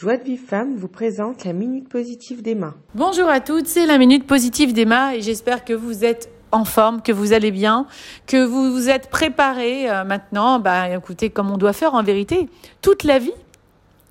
Joie de Vive Femme vous présente la Minute Positive d'Emma. Bonjour à toutes, c'est la Minute Positive d'Emma et j'espère que vous êtes en forme, que vous allez bien, que vous vous êtes préparés euh, maintenant, bah écoutez, comme on doit faire en vérité, toute la vie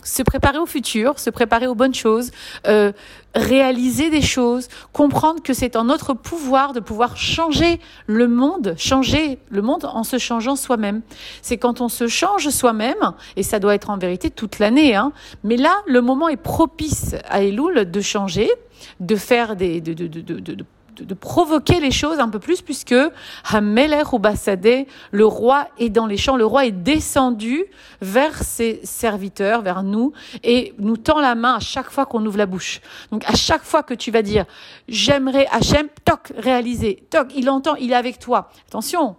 se préparer au futur, se préparer aux bonnes choses, euh, réaliser des choses, comprendre que c'est en notre pouvoir de pouvoir changer le monde, changer le monde en se changeant soi-même. C'est quand on se change soi-même, et ça doit être en vérité toute l'année, hein, mais là, le moment est propice à Elul de changer, de faire des, de, de, de, de de, provoquer les choses un peu plus, puisque Hameler ou le roi est dans les champs, le roi est descendu vers ses serviteurs, vers nous, et nous tend la main à chaque fois qu'on ouvre la bouche. Donc à chaque fois que tu vas dire j'aimerais Hachem, toc, réaliser, toc, il entend, il est avec toi. Attention,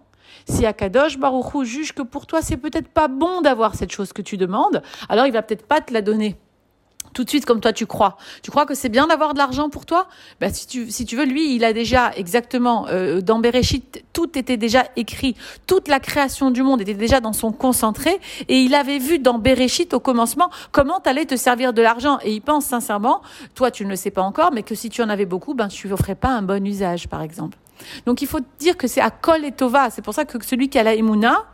si Akadosh Baruchou juge que pour toi c'est peut-être pas bon d'avoir cette chose que tu demandes, alors il va peut-être pas te la donner tout de suite comme toi tu crois. Tu crois que c'est bien d'avoir de l'argent pour toi? Ben, si, tu, si tu veux, lui, il a déjà exactement, euh, dans Bereshit, tout était déjà écrit, toute la création du monde était déjà dans son concentré, et il avait vu dans Bereshit au commencement comment tu allais te servir de l'argent. Et il pense sincèrement, toi tu ne le sais pas encore, mais que si tu en avais beaucoup, ben tu ne ferais pas un bon usage, par exemple. Donc il faut dire que c'est à Kol et Tova. C'est pour ça que celui qui a la Emouna,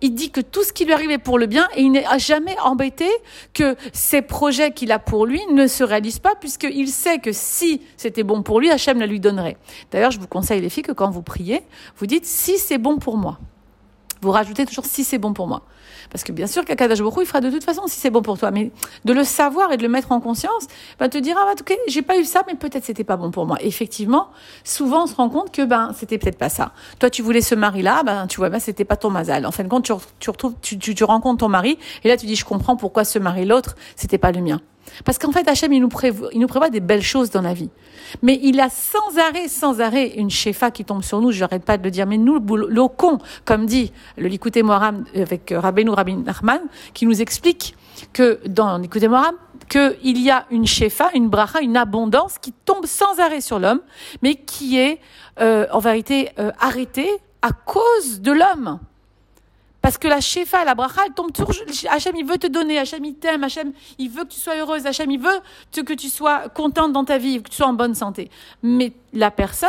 il dit que tout ce qui lui arrivait pour le bien et il n'est jamais embêté que ces projets qu'il a pour lui ne se réalisent pas puisqu'il sait que si c'était bon pour lui, Hachem la lui donnerait. D'ailleurs, je vous conseille les filles que quand vous priez, vous dites si c'est bon pour moi. Vous rajoutez toujours si c'est bon pour moi. Parce que bien sûr qu'Akadash Baruch il fera de toute façon si c'est bon pour toi. Mais de le savoir et de le mettre en conscience, va te dire, ah, bah, ok, j'ai pas eu ça, mais peut-être c'était pas bon pour moi. effectivement, souvent, on se rend compte que, ben, c'était peut-être pas ça. Toi, tu voulais ce mari-là, ben, tu vois, ben, c'était pas ton mazal. En fin de compte, tu, retrouves, tu, tu rencontres ton mari, et là, tu dis, je comprends pourquoi ce mari, l'autre, c'était pas le mien. Parce qu'en fait, Hachem, il nous, prévoit, il nous des belles choses dans la vie. Mais il a sans arrêt, sans arrêt, une shefa qui tombe sur nous, je n'arrête pas de le dire, mais nous, con, comme dit le Likuté Moharam avec Rabbeinu Rabin Nachman, qui nous explique que dans Likuté Moharam, qu'il y a une shefa, une bracha, une abondance qui tombe sans arrêt sur l'homme, mais qui est euh, en vérité euh, arrêtée à cause de l'homme. Parce que la shefa, la bracha, elle tombe toujours. Hachem, il veut te donner. Hachem, il t'aime. Hachem, il veut que tu sois heureuse. Hachem, il veut que tu sois contente dans ta vie, que tu sois en bonne santé. Mais la personne,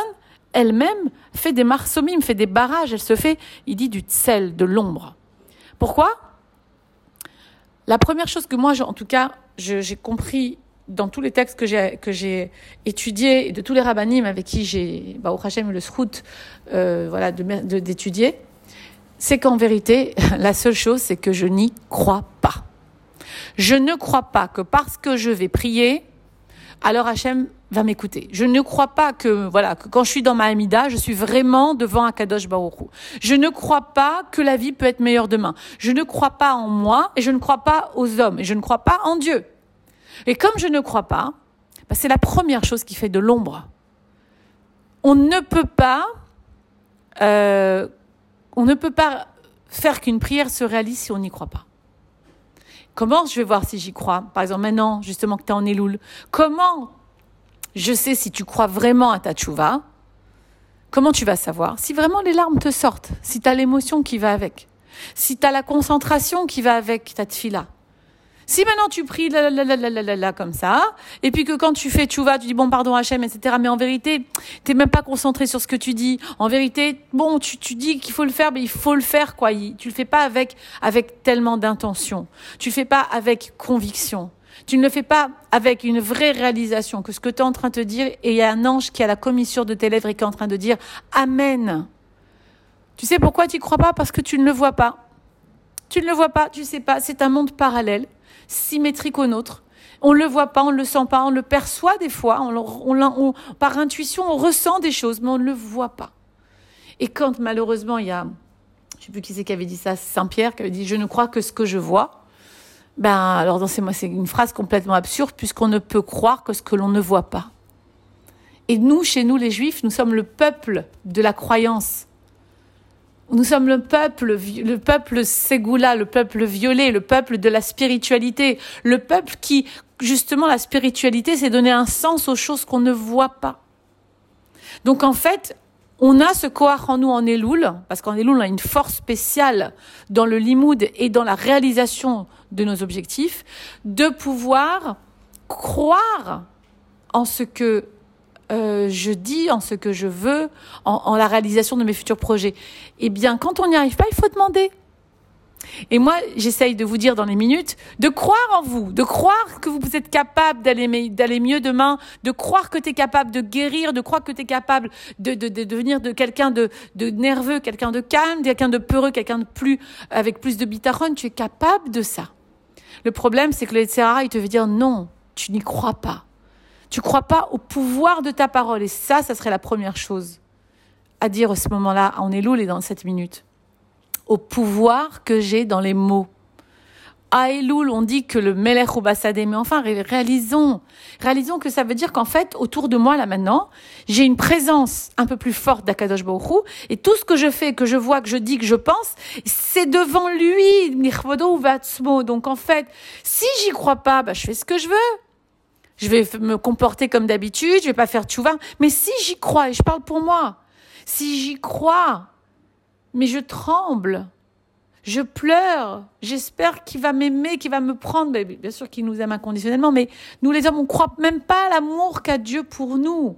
elle-même, fait des marsomim, fait des barrages. Elle se fait, il dit, du tsel, de l'ombre. Pourquoi? La première chose que moi, en tout cas, j'ai compris dans tous les textes que j'ai que j'ai étudiés et de tous les rabbinim avec qui j'ai bah, au Hachem le srout euh, voilà d'étudier c'est qu'en vérité, la seule chose, c'est que je n'y crois pas. Je ne crois pas que parce que je vais prier, alors Hachem va m'écouter. Je ne crois pas que, voilà, que quand je suis dans ma Hamida, je suis vraiment devant un Kadosh Baruch Je ne crois pas que la vie peut être meilleure demain. Je ne crois pas en moi et je ne crois pas aux hommes et je ne crois pas en Dieu. Et comme je ne crois pas, bah, c'est la première chose qui fait de l'ombre. On ne peut pas euh, on ne peut pas faire qu'une prière se réalise si on n'y croit pas. Comment je vais voir si j'y crois? Par exemple, maintenant, justement, que tu es en Eloul. Comment je sais si tu crois vraiment à ta tchouva? Comment tu vas savoir? Si vraiment les larmes te sortent, si tu as l'émotion qui va avec, si tu as la concentration qui va avec ta tfila, si maintenant tu pries là, là, là, là, comme ça, et puis que quand tu fais vas, tu dis bon pardon Hachem, etc. Mais en vérité, t'es même pas concentré sur ce que tu dis. En vérité, bon, tu, tu dis qu'il faut le faire, mais il faut le faire quoi. Tu le fais pas avec avec tellement d'intention. Tu le fais pas avec conviction. Tu ne le fais pas avec une vraie réalisation que ce que tu es en train de dire, et il y a un ange qui a la commissure de tes lèvres et qui est en train de dire Amen. Tu sais pourquoi tu crois pas? Parce que tu ne le vois pas. Tu ne le vois pas, tu sais pas, c'est un monde parallèle symétrique au nôtre. On ne le voit pas, on ne le sent pas, on le perçoit des fois, on, par intuition, on ressent des choses, mais on ne le voit pas. Et quand malheureusement, il y a, je ne sais plus qui c'est qui avait dit ça, Saint-Pierre, qui avait dit Je ne crois que ce que je vois. Ben, alors, dans ces c'est une phrase complètement absurde, puisqu'on ne peut croire que ce que l'on ne voit pas. Et nous, chez nous, les Juifs, nous sommes le peuple de la croyance. Nous sommes le peuple, le peuple Ségoula, le peuple violet, le peuple de la spiritualité, le peuple qui, justement, la spiritualité, c'est donner un sens aux choses qu'on ne voit pas. Donc, en fait, on a ce koach en nous en Elul, parce qu'en Elul, on a une force spéciale dans le limoud et dans la réalisation de nos objectifs, de pouvoir croire en ce que euh, je dis, en ce que je veux, en, en la réalisation de mes futurs projets. Eh bien, quand on n'y arrive pas, il faut demander. Et moi, j'essaye de vous dire dans les minutes de croire en vous, de croire que vous êtes capable d'aller d'aller mieux demain, de croire que tu es capable de guérir, de croire que tu es capable de, de, de devenir de quelqu'un de, de nerveux, quelqu'un de calme, quelqu'un de peureux, quelqu'un de plus avec plus de bitaron, tu es capable de ça. Le problème, c'est que le Sahara, il te veut dire non, tu n'y crois pas. Tu crois pas au pouvoir de ta parole. Et ça, ça serait la première chose à dire à ce moment-là, on est lourd et dans cette minute au pouvoir que j'ai dans les mots. À Elul, on dit que le Melech ou mais enfin, réalisons, réalisons que ça veut dire qu'en fait, autour de moi, là maintenant, j'ai une présence un peu plus forte d'Akadosh Baruch et tout ce que je fais, que je vois, que je dis, que je pense, c'est devant lui, ou Donc en fait, si j'y crois pas, bah, je fais ce que je veux. Je vais me comporter comme d'habitude, je vais pas faire tchouva. Mais si j'y crois, et je parle pour moi, si j'y crois, mais je tremble. Je pleure. J'espère qu'il va m'aimer, qu'il va me prendre. bien sûr qu'il nous aime inconditionnellement, mais nous les hommes, on croit même pas à l'amour qu'a Dieu pour nous.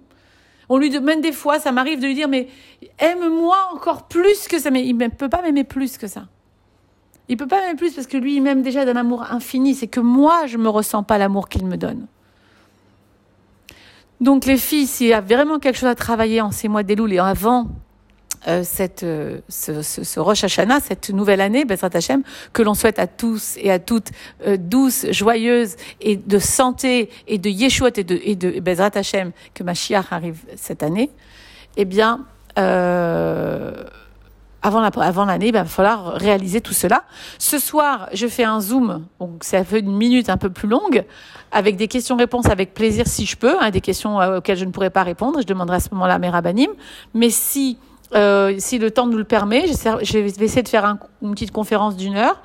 On lui demande des fois, ça m'arrive de lui dire, mais aime-moi encore plus que ça. Mais il ne peut pas m'aimer plus que ça. Il peut pas m'aimer plus parce que lui, il m'aime déjà d'un amour infini. C'est que moi, je me ressens pas l'amour qu'il me donne. Donc les filles, s'il y a vraiment quelque chose à travailler en ces mois d'éloul et avant euh, cette, euh, ce, ce, ce, Rosh Hashanah, cette nouvelle année, Bezrat Hashem, que l'on souhaite à tous et à toutes euh, douce, joyeuse et de santé et de Yeshua et de, et de Bezrat Hashem, que Mashiach arrive cette année, eh bien, euh, avant l'année, avant ben, il va falloir réaliser tout cela. Ce soir, je fais un zoom, donc ça fait une minute un peu plus longue, avec des questions-réponses avec plaisir si je peux, hein, des questions auxquelles je ne pourrais pas répondre. Je demanderai à ce moment-là à mes. Mais si euh, si le temps nous le permet, je vais essayer de faire une petite conférence d'une heure,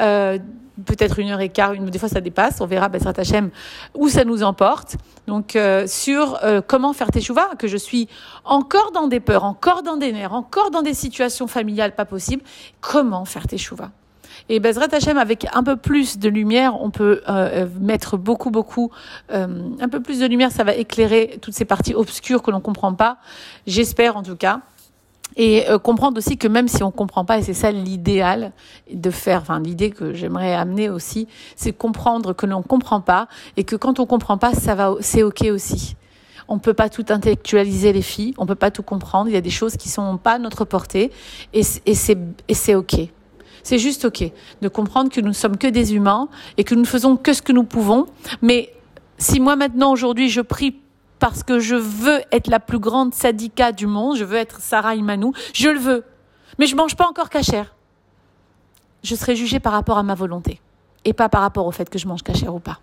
euh, peut-être une heure et quart, une, des fois ça dépasse, on verra Bessrat Hachem où ça nous emporte. Donc euh, sur euh, comment faire teshuva, que je suis encore dans des peurs, encore dans des nerfs, encore dans des situations familiales pas possibles, comment faire teshuva? Et Bezrat Hachem, avec un peu plus de lumière, on peut euh, mettre beaucoup, beaucoup, un peu plus de lumière, ça va éclairer toutes ces parties obscures que l'on comprend pas. J'espère en tout cas. Et euh, comprendre aussi que même si on comprend pas, et c'est ça l'idéal de faire, enfin l'idée que j'aimerais amener aussi, c'est comprendre que l'on comprend pas et que quand on comprend pas, ça va, c'est ok aussi. On peut pas tout intellectualiser les filles, on peut pas tout comprendre. Il y a des choses qui sont pas à notre portée et, c'est et c'est ok. C'est juste ok de comprendre que nous ne sommes que des humains et que nous ne faisons que ce que nous pouvons. Mais si moi maintenant aujourd'hui je prie parce que je veux être la plus grande syndicat du monde, je veux être Sarah Imanou, je le veux. Mais je mange pas encore cachère. Je serai jugée par rapport à ma volonté et pas par rapport au fait que je mange cachère ou pas.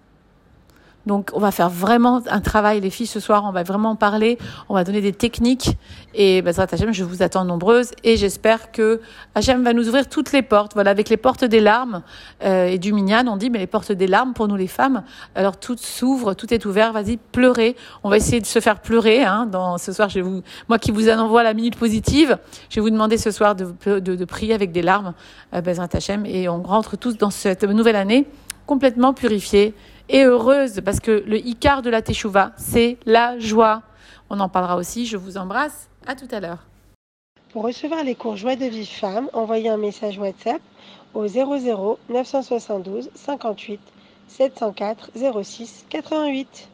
Donc, on va faire vraiment un travail, les filles, ce soir. On va vraiment parler. On va donner des techniques. Et, bah, Hachem, je vous attends nombreuses. Et j'espère que Hachem va nous ouvrir toutes les portes. Voilà, avec les portes des larmes euh, et du minyan, on dit, mais les portes des larmes pour nous, les femmes. Alors, tout s'ouvre, tout est ouvert. Vas-y, pleurez. On va essayer de se faire pleurer. Hein, dans, ce soir, je vous, moi qui vous envoie la minute positive, je vais vous demander ce soir de, de, de prier avec des larmes, euh, Bezrat Hachem. Et on rentre tous dans cette nouvelle année complètement purifiée et heureuse parce que le Icar de la Teshuvah, c'est la joie. On en parlera aussi. Je vous embrasse. À tout à l'heure. Pour recevoir les cours Joie de vie femme, envoyez un message WhatsApp au 00 972 58 704 06 88.